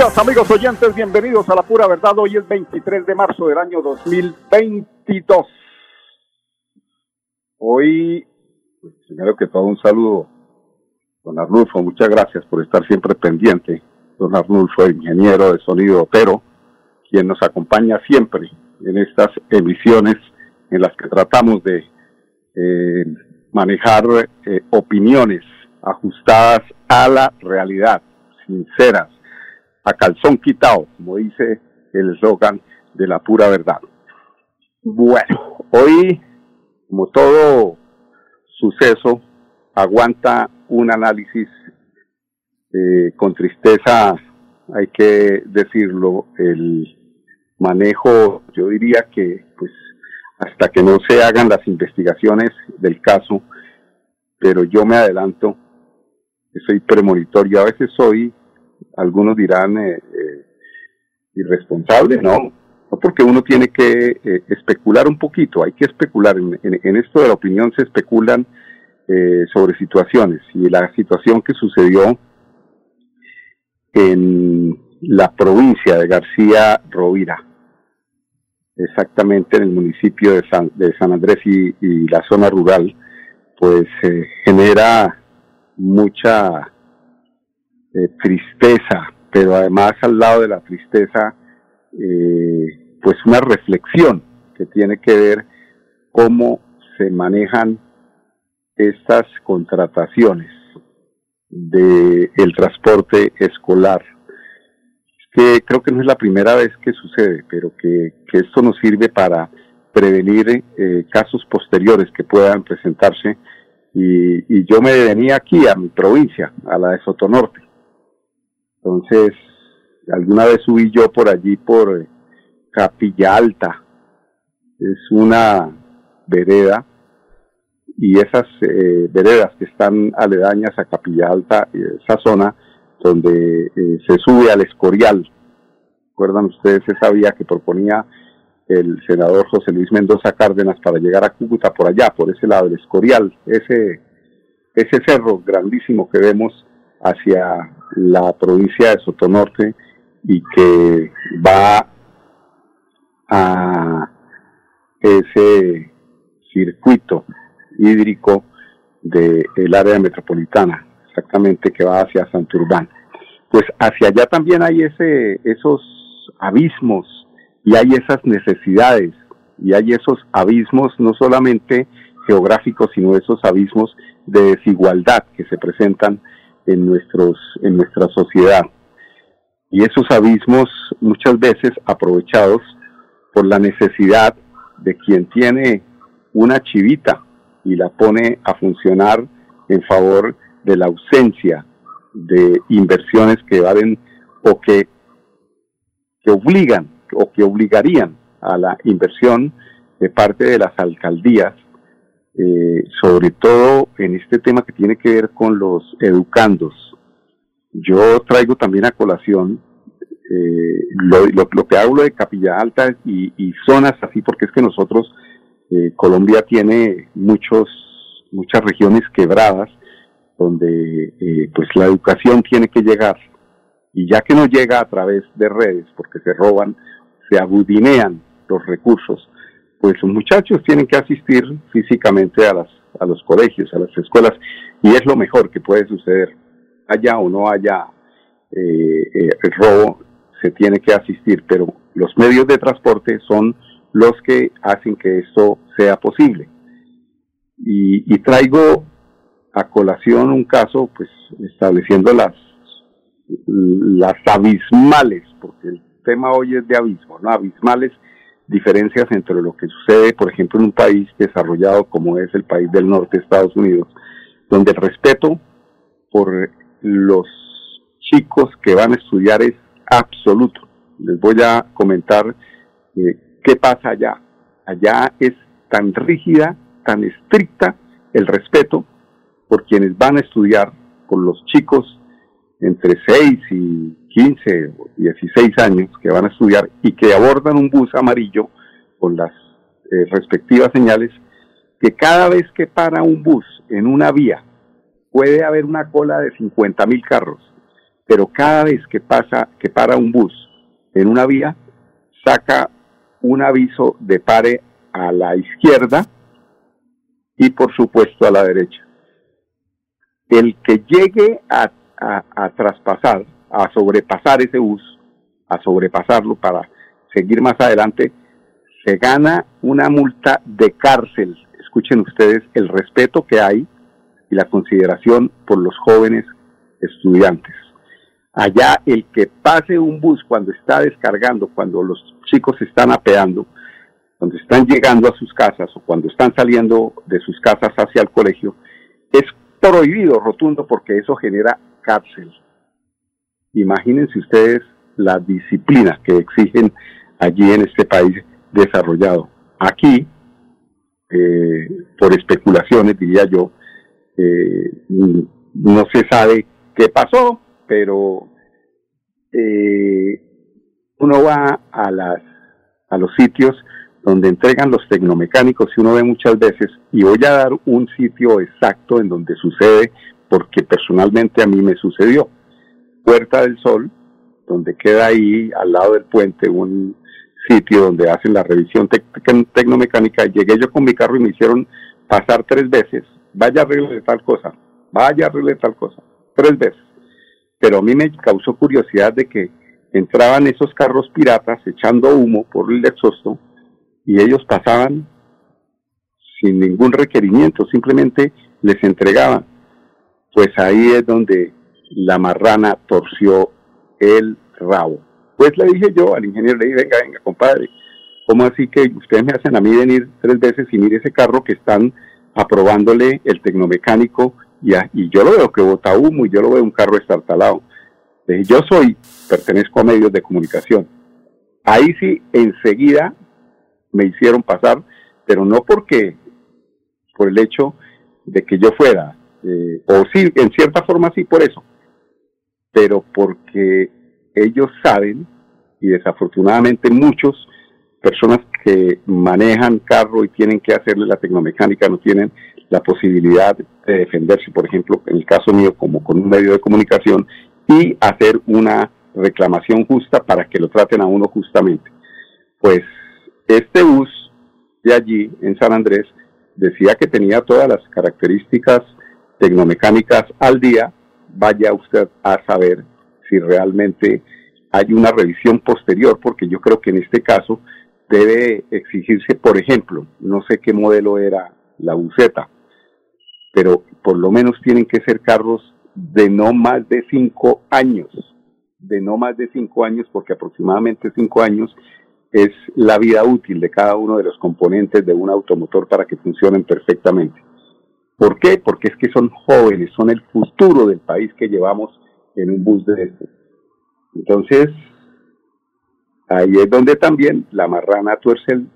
Amigos oyentes, bienvenidos a la pura verdad. Hoy es 23 de marzo del año 2022. Hoy, pues, primero que todo, un saludo, don Arnulfo, muchas gracias por estar siempre pendiente. Don Arnulfo, ingeniero de sonido pero quien nos acompaña siempre en estas emisiones en las que tratamos de eh, manejar eh, opiniones ajustadas a la realidad, sinceras, a calzón quitado, como dice el eslogan de la pura verdad. Bueno, hoy, como todo suceso, aguanta un análisis eh, con tristeza, hay que decirlo, el manejo, yo diría que pues hasta que no se hagan las investigaciones del caso, pero yo me adelanto, soy premonitorio, a veces soy algunos dirán eh, eh, irresponsable, no, no porque uno tiene que eh, especular un poquito, hay que especular, en, esto de la opinión se especulan eh, sobre situaciones y la situación que sucedió en la provincia de García Rovira, exactamente en el municipio de San, de San Andrés y, y la zona rural, pues genera mucha eh, tristeza, pero además al lado de la tristeza, eh, pues una reflexión que tiene que ver cómo se manejan estas contrataciones del el transporte escolar que creo que no es la primera vez que sucede, pero que, que esto nos sirve para prevenir eh, casos posteriores que puedan presentarse. Y, y, yo me venía aquí a mi provincia, a la de Sotonorte, entonces, alguna vez subí yo por allí por eh, Capilla Alta. Es una vereda y esas eh, veredas que están aledañas a Capilla Alta, esa zona donde eh, se sube al Escorial. ¿Recuerdan ustedes esa vía que proponía el senador José Luis Mendoza Cárdenas para llegar a Cúcuta por allá, por ese lado del Escorial? Ese, ese cerro grandísimo que vemos hacia la provincia de Sotonorte y que va a ese circuito hídrico del el área metropolitana, exactamente que va hacia Santurbán. Pues hacia allá también hay ese, esos abismos y hay esas necesidades y hay esos abismos no solamente geográficos, sino esos abismos de desigualdad que se presentan en, nuestros, en nuestra sociedad. Y esos abismos muchas veces aprovechados por la necesidad de quien tiene una chivita y la pone a funcionar en favor de la ausencia de inversiones que valen o que, que obligan o que obligarían a la inversión de parte de las alcaldías eh, sobre todo en este tema que tiene que ver con los educandos. Yo traigo también a colación eh, lo, lo, que hablo de Capilla Alta y, y, zonas así, porque es que nosotros, eh, Colombia tiene muchos, muchas regiones quebradas donde eh, pues la educación tiene que llegar y ya que no llega a través de redes porque se roban, se agudinean los recursos pues los muchachos tienen que asistir físicamente a, las, a los colegios, a las escuelas, y es lo mejor que puede suceder. Haya o no haya eh, eh, el robo, se tiene que asistir, pero los medios de transporte son los que hacen que esto sea posible. Y, traigo a colación un caso, pues estableciendo las, las abismales, porque el tema hoy es de abismo, ¿no? Abismales diferencias entre lo que sucede, por ejemplo, en un país desarrollado como es el país del norte, Estados Unidos, donde el respeto por los chicos que van a estudiar es absoluto. Les voy a comentar eh, qué pasa allá. Allá es tan rígida, tan estricta el respeto por quienes van a estudiar, por los chicos entre 6 y 15 o 16 años que van a estudiar y que abordan un bus amarillo con las eh, respectivas señales, que cada vez que para un bus en una vía, puede haber una cola de 50 mil carros, pero cada vez que pasa, que para un bus en una vía, saca un aviso de pare a la izquierda y por supuesto a la derecha. El que llegue a, a traspasar a sobrepasar ese bus, a sobrepasarlo para seguir más adelante, se gana una multa de cárcel. Escuchen ustedes el respeto que hay y la consideración por los jóvenes estudiantes. Allá el que pase un bus cuando está descargando, cuando los chicos están apeando, cuando están llegando a sus casas o cuando están saliendo de sus casas hacia el colegio, es prohibido rotundo porque eso genera cárcel. Imagínense ustedes la disciplina que exigen allí en este país desarrollado. Aquí, eh, por especulaciones, diría yo, eh, no se sabe qué pasó, pero eh, uno va a las a los sitios donde entregan los tecnomecánicos y uno ve muchas veces y voy a dar un sitio exacto en donde sucede porque personalmente a mí me sucedió Puerta del Sol, donde queda ahí al lado del puente un sitio donde hacen la revisión tecnomecánica. Llegué yo con mi carro y me hicieron pasar tres veces. Vaya arregle tal cosa, vaya arregle tal cosa, tres veces. Pero a mí me causó curiosidad de que entraban esos carros piratas echando humo por el exhausto y ellos pasaban sin ningún requerimiento, simplemente les entregaban. Pues ahí es donde la marrana torció el rabo. Pues le dije yo al ingeniero, le dije, venga, venga, compadre, ¿cómo así que ustedes me hacen a mí venir tres veces y mire ese carro que están aprobándole el tecnomecánico y, yo lo veo que bota humo y yo lo veo un carro estartalado? Le dije, yo soy, pertenezco a medios de comunicación. Ahí sí, enseguida me hicieron pasar, pero no porque, por el hecho de que yo fuera, eh, o sí, en cierta forma sí por eso, pero porque ellos saben, y desafortunadamente muchos personas que manejan carro y tienen que hacerle la tecnomecánica no tienen la posibilidad de defenderse, por ejemplo, en el caso mío, como con un medio de comunicación, y hacer una reclamación justa para que lo traten a uno justamente. Pues este bus de allí, en San Andrés, decía que tenía todas las características tecnomecánicas al día, vaya usted a saber si realmente hay una revisión posterior, porque yo creo que en este caso debe exigirse, por ejemplo, no sé qué modelo era la buceta, pero por lo menos tienen que ser carros de no más de cinco años, de no más de cinco años, porque aproximadamente cinco años es la vida útil de cada uno de los componentes de un automotor para que funcionen perfectamente. ¿Por qué? Porque es que son jóvenes, son el futuro del país que llevamos en un bus de este. Entonces, ahí es donde también la marrana tuerce el,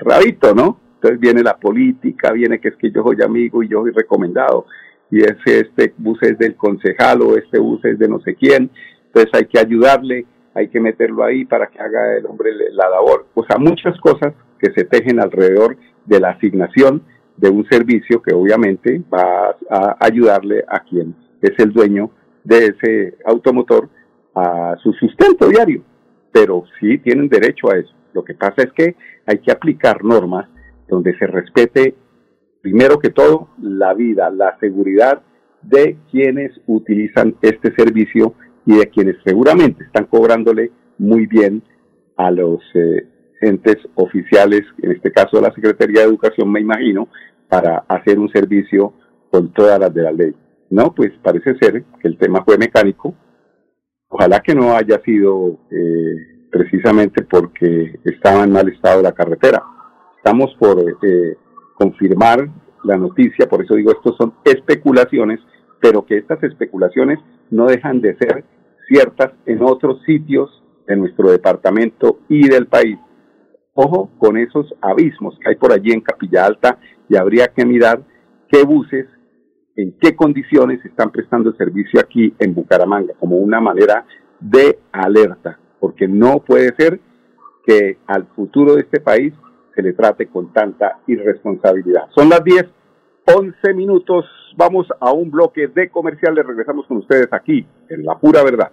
rabito, ¿no? Entonces viene la política, viene que es que yo soy amigo y yo soy recomendado, y ese, este bus es del concejal o este bus es de no sé quién, entonces hay que ayudarle, hay que meterlo ahí para que haga el hombre la labor. O sea, muchas cosas que se tejen alrededor de la asignación de un servicio que obviamente va a ayudarle a quien es el dueño de ese automotor a su sustento diario. Pero sí tienen derecho a eso. Lo que pasa es que hay que aplicar normas donde se respete, primero que todo, la vida, la seguridad de quienes utilizan este servicio y de quienes seguramente están cobrándole muy bien a los eh, entes oficiales, en este caso la Secretaría de Educación, me imagino, para hacer un servicio con todas las de la ley. No, pues parece ser que el tema fue mecánico. Ojalá que no haya sido eh, precisamente porque estaba en mal estado la carretera. Estamos por eh, confirmar la noticia, por eso digo, estos son especulaciones, pero que estas especulaciones no dejan de ser ciertas en otros sitios de nuestro departamento y del país. Ojo con esos abismos que hay por allí en Capilla Alta y habría que mirar qué buses, en qué condiciones están prestando servicio aquí en Bucaramanga, como una manera de alerta, porque no puede ser que al futuro de este país se le trate con tanta irresponsabilidad. Son las 10, 11 minutos, vamos a un bloque de comerciales, regresamos con ustedes aquí en La Pura Verdad.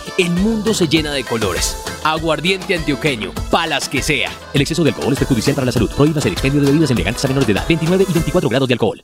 el mundo se llena de colores. Aguardiente antioqueño, palas que sea. El exceso de alcohol es perjudicial para la salud. Prohíbas el expendio de bebidas elegantes a menores de edad. 29 y 24 grados de alcohol.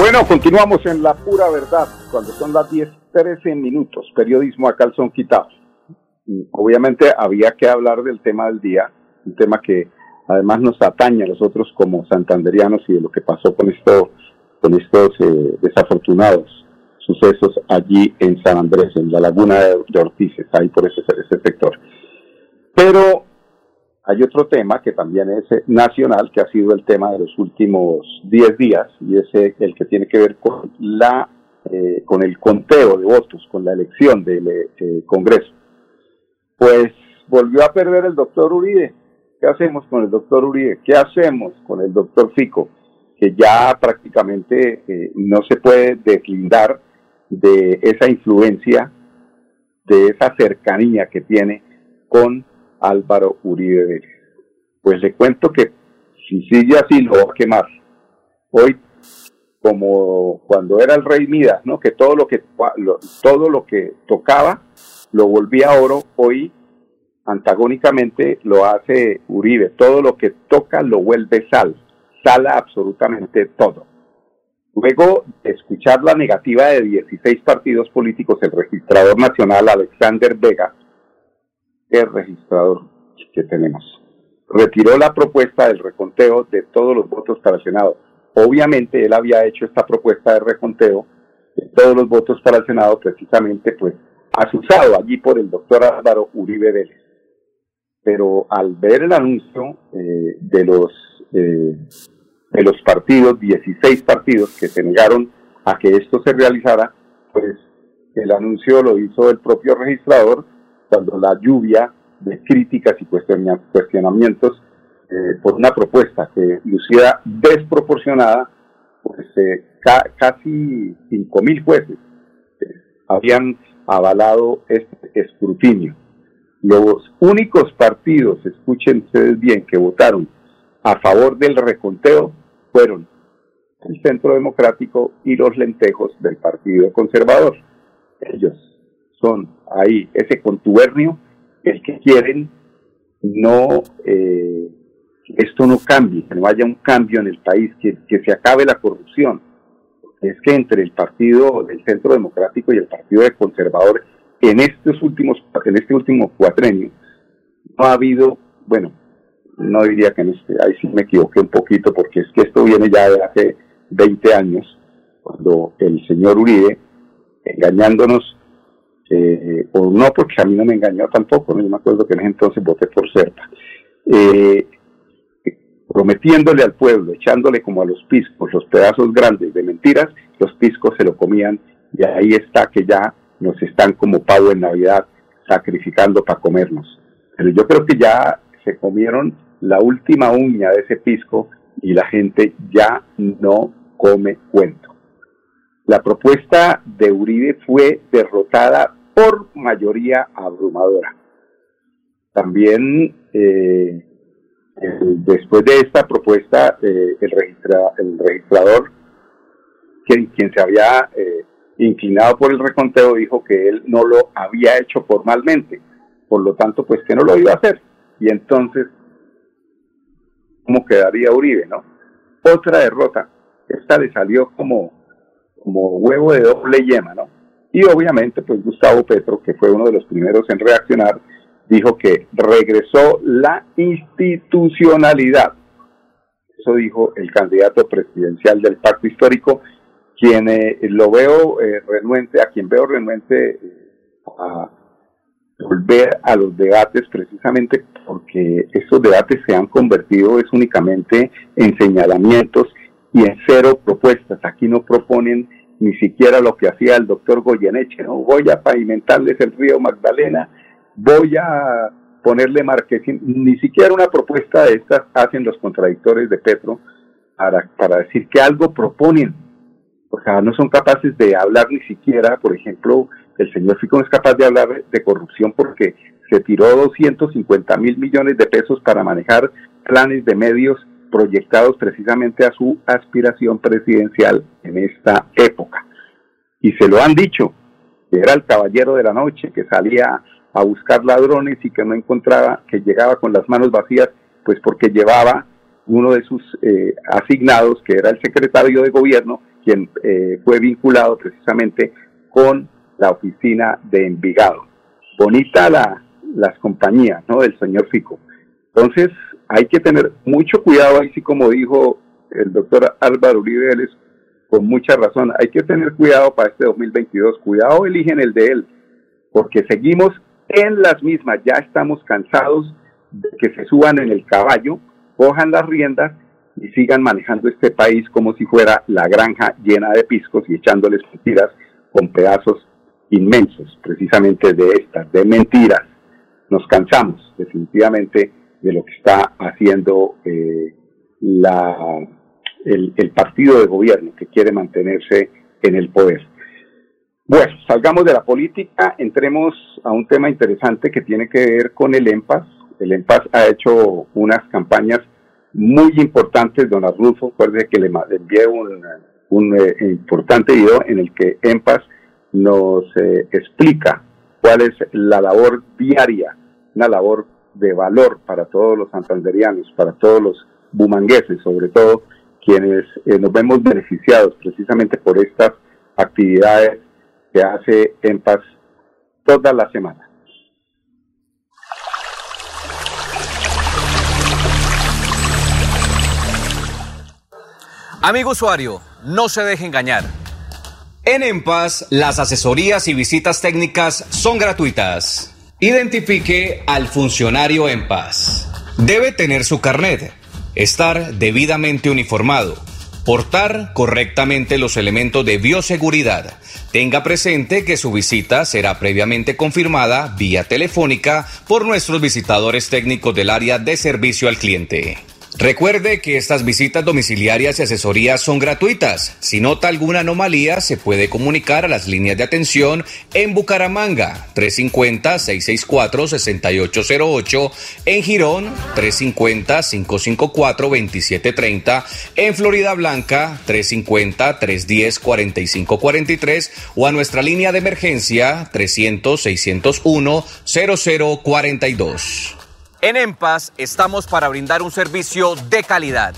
Bueno, continuamos en la pura verdad, cuando son las 10, 13 minutos, periodismo a calzón quitado. Obviamente había que hablar del tema del día, un tema que además nos atañe a nosotros como santanderianos y de lo que pasó con esto, con estos eh, desafortunados sucesos allí en San Andrés, en la laguna de, Ortices, ahí por ese, ese sector. Pero hay otro tema que también es eh, nacional, que ha sido el tema de los últimos 10 días, y es eh, el que tiene que ver con la eh, con el conteo de votos, con la elección del Congreso. Pues volvió a perder el doctor Uribe. ¿Qué hacemos con el doctor Uribe? ¿Qué hacemos con el doctor Fico? Que ya prácticamente no se puede deslindar de esa influencia, de esa cercanía que tiene con Álvaro Uribe Vélez. Pues le cuento que si sigue así lo va a quemar. Hoy, como cuando era el rey Midas, ¿no? que todo lo que todo lo que tocaba lo volvía oro, hoy antagónicamente lo hace Uribe. Todo lo que toca lo vuelve sal. Sala absolutamente todo. Luego escuchar la negativa de 16 partidos políticos, el registrador nacional Alexander Vega, el registrador que tenemos, retiró la propuesta del reconteo de todos los votos para el Senado. Obviamente él había hecho esta propuesta de reconteo de todos los votos para el Senado precisamente pues asusado allí por el doctor Álvaro Uribe Vélez. Pero al ver el anuncio eh, de los eh, de los partidos, 16 partidos que se negaron a que esto se realizara, pues el anuncio lo hizo el propio registrador cuando la lluvia de críticas y cuestionamientos eh, por una propuesta que lucía desproporcionada pues, eh, casi 5.000 jueces habían avalado este escrutinio. Los únicos partidos, escuchen ustedes bien, que votaron a favor del reconteo fueron el Centro Democrático y los lentejos del Partido Conservador. Ellos son ahí, ese contubernio, el que quieren no, eh, esto no cambie, que no haya un cambio en el país, que, que se acabe la corrupción. Es que entre el Partido del Centro Democrático y el Partido de Conservador, en estos últimos, en este último cuatrenio, no ha habido, bueno, no diría que en este, ahí sí me equivoqué un poquito, porque es que esto viene ya de hace 20 años, cuando el señor Uribe, engañándonos, eh, o no porque a mí no me engañó tampoco, no me acuerdo que en ese entonces voté por CERTA, eh, prometiéndole al pueblo, echándole como a los piscos los pedazos grandes de mentiras, los piscos se lo comían y ahí está que ya nos están como pavo en Navidad sacrificando para comernos. Pero yo creo que ya se comieron la última uña de ese pisco y la gente ya no come cuento. La propuesta de Uribe fue derrotada por mayoría abrumadora. También eh, después de esta propuesta, eh, el, el registrador, quien, quien se había eh, inclinado por el reconteo, dijo que él no lo había hecho formalmente, por lo tanto, pues que no lo iba a hacer. Y entonces, ¿cómo quedaría Uribe, no? Otra derrota esta le salió como, como huevo de doble yema, ¿no? Y obviamente, pues Gustavo Petro, que fue uno de los primeros en reaccionar, dijo que regresó la institucionalidad. Eso dijo el candidato presidencial del pacto histórico, quien eh, lo veo eh, renuente, a quien veo renuente a volver a los debates precisamente porque esos debates se han convertido es únicamente en señalamientos y en cero propuestas. Aquí no proponen ni siquiera lo que hacía el doctor Goyeneche, ¿no? Voy a pavimentarles el río Magdalena, voy a ponerle marketing, ni siquiera una propuesta de estas hacen los contradictores de Petro para, para decir que algo proponen. O sea, no son capaces de hablar ni siquiera, por ejemplo, el señor Fico es capaz de hablar de corrupción porque se tiró 250 mil millones de pesos para manejar planes de medios proyectados precisamente a su aspiración presidencial en esta época. Y se lo han dicho, que era el caballero de la noche, que salía a buscar ladrones y que no encontraba, que llegaba con las manos vacías, pues porque llevaba uno de sus eh, asignados, que era el secretario de gobierno, quien eh, fue vinculado precisamente con la oficina de Envigado. Bonita la, las compañías, ¿no? Del señor Fico. Entonces, hay que tener mucho cuidado, ahí sí como dijo el doctor Álvaro Uribe Vélez, con mucha razón, hay que tener cuidado para este 2022, cuidado eligen el de él, porque seguimos en las mismas, ya estamos cansados de que se suban en el caballo, cojan las riendas y sigan manejando este país como si fuera la granja llena de piscos y echándoles mentiras con pedazos inmensos, precisamente de estas, de mentiras. Nos cansamos definitivamente de lo que está haciendo eh, la, el, partido de gobierno que quiere mantenerse en el poder. Bueno, salgamos de la política, entremos a un tema interesante que tiene que ver con el EMPAS. El EMPAS ha hecho unas campañas muy importantes, don Arnulfo, recuerde que le, envié un, un eh, importante video en el que EMPAS nos eh, explica cuál es la labor diaria, una labor de valor para todos los santanderianos, para todos los bumangueses, sobre todo quienes eh, nos vemos beneficiados precisamente por estas actividades que hace en paz toda la semana. Amigo usuario, no se deje engañar. En EMPAS, las asesorías y visitas técnicas son gratuitas. Identifique al funcionario en paz. Debe tener su carnet, estar debidamente uniformado, portar correctamente los elementos de bioseguridad. Tenga presente que su visita será previamente confirmada vía telefónica por nuestros visitadores técnicos del área de servicio al cliente. Recuerde que estas visitas domiciliarias y asesorías son gratuitas. Si nota alguna anomalía, se puede comunicar a las líneas de atención en Bucaramanga 350-664-6808, en Girón 350-554-2730, en Florida Blanca 350-310-4543 o a nuestra línea de emergencia 300-601-0042. En EMPAS estamos para brindar un servicio de calidad.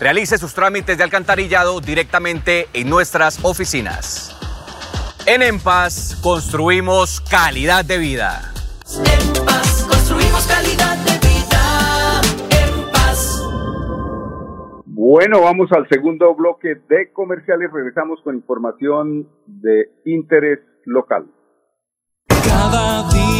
Realice sus trámites de alcantarillado directamente en nuestras oficinas. En EMPAS construimos calidad de vida. En paz construimos calidad de vida. En paz. Bueno, vamos al segundo bloque de comerciales. Regresamos con información de interés local. Cada día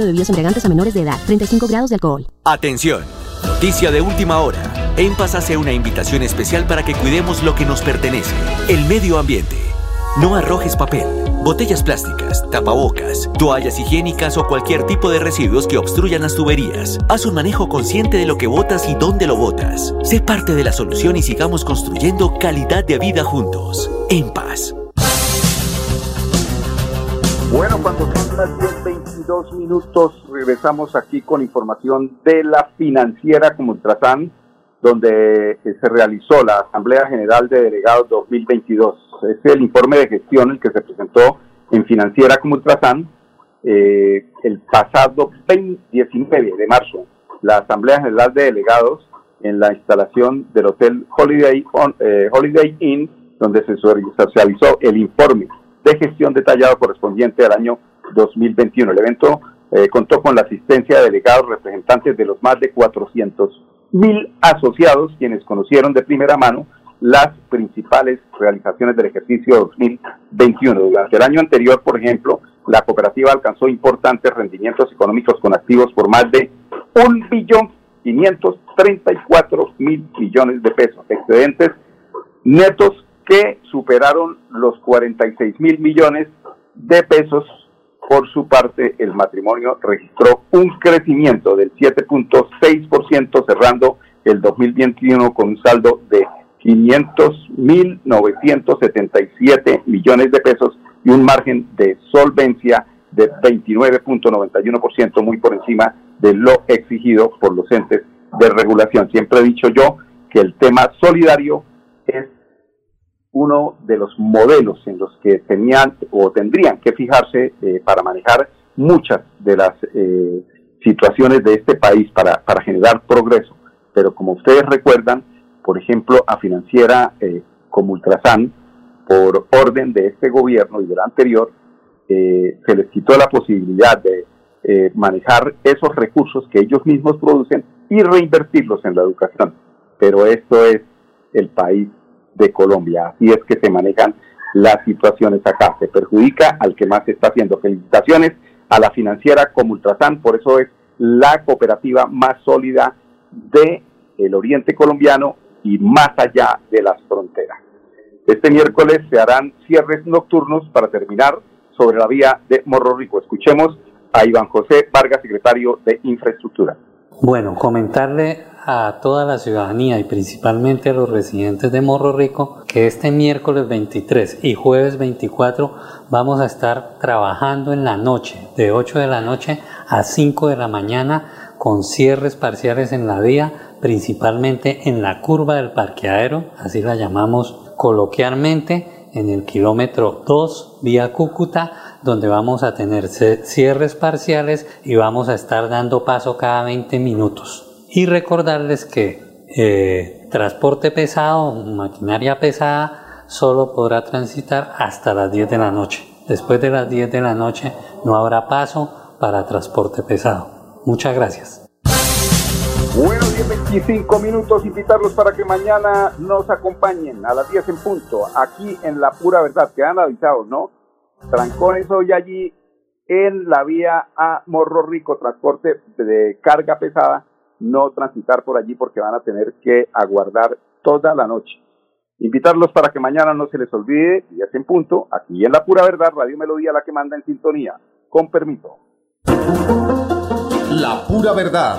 de bebidas embriagantes a menores de edad. 35 grados de alcohol. Atención. Noticia de última hora. En Paz hace una invitación especial para que cuidemos lo que nos pertenece, el medio ambiente. No arrojes papel, botellas plásticas, tapabocas, toallas higiénicas o cualquier tipo de residuos que obstruyan las tuberías. Haz un manejo consciente de lo que botas y dónde lo botas. Sé parte de la solución y sigamos construyendo calidad de vida juntos. En paz. Bueno, cuando son las 10.22 minutos, regresamos aquí con información de la financiera como Ultrasan, donde eh, se realizó la Asamblea General de Delegados 2022. Es el informe de gestión el que se presentó en Financiera como Ultrasan eh, el pasado 20 19 de marzo. La Asamblea General de Delegados en la instalación del Hotel Holiday, On- eh, Holiday Inn, donde se socializó el informe de gestión detallado correspondiente al año 2021. El evento eh, contó con la asistencia de delegados representantes de los más de 400 mil asociados, quienes conocieron de primera mano las principales realizaciones del ejercicio 2021. Durante el año anterior, por ejemplo, la cooperativa alcanzó importantes rendimientos económicos con activos por más de un billón 534 mil millones de pesos, excedentes netos que superaron los 46 mil millones de pesos. Por su parte, el matrimonio registró un crecimiento del 7.6%, cerrando el 2021 con un saldo de 500.977 millones de pesos y un margen de solvencia de 29.91%, muy por encima de lo exigido por los entes de regulación. Siempre he dicho yo que el tema solidario es uno de los modelos en los que tenían o tendrían que fijarse eh, para manejar muchas de las eh, situaciones de este país para, para generar progreso. Pero como ustedes recuerdan, por ejemplo, a Financiera eh, como Ultrasan, por orden de este gobierno y del anterior, eh, se les quitó la posibilidad de eh, manejar esos recursos que ellos mismos producen y reinvertirlos en la educación. Pero esto es el país de Colombia. Así es que se manejan las situaciones acá. Se perjudica al que más está haciendo. Felicitaciones a la financiera como Ultrasan, por eso es la cooperativa más sólida de el oriente colombiano y más allá de las fronteras. Este miércoles se harán cierres nocturnos para terminar sobre la vía de Morro Rico. Escuchemos a Iván José Vargas, secretario de Infraestructura. Bueno, comentarle a toda la ciudadanía y principalmente a los residentes de Morro Rico que este miércoles 23 y jueves 24 vamos a estar trabajando en la noche, de 8 de la noche a 5 de la mañana, con cierres parciales en la vía, principalmente en la curva del parqueadero, así la llamamos coloquialmente en el kilómetro 2 vía Cúcuta, donde vamos a tener cierres parciales y vamos a estar dando paso cada 20 minutos. Y recordarles que eh, transporte pesado, maquinaria pesada, solo podrá transitar hasta las 10 de la noche. Después de las 10 de la noche no habrá paso para transporte pesado. Muchas gracias. 10.25 minutos, invitarlos para que mañana nos acompañen a las 10 en punto, aquí en La Pura Verdad, quedan avisados, ¿no? Trancones hoy allí en la vía a Morro Rico, transporte de carga pesada, no transitar por allí porque van a tener que aguardar toda la noche. Invitarlos para que mañana no se les olvide, y es en punto, aquí en La Pura Verdad, Radio Melodía, la que manda en sintonía. Con permiso. La Pura Verdad,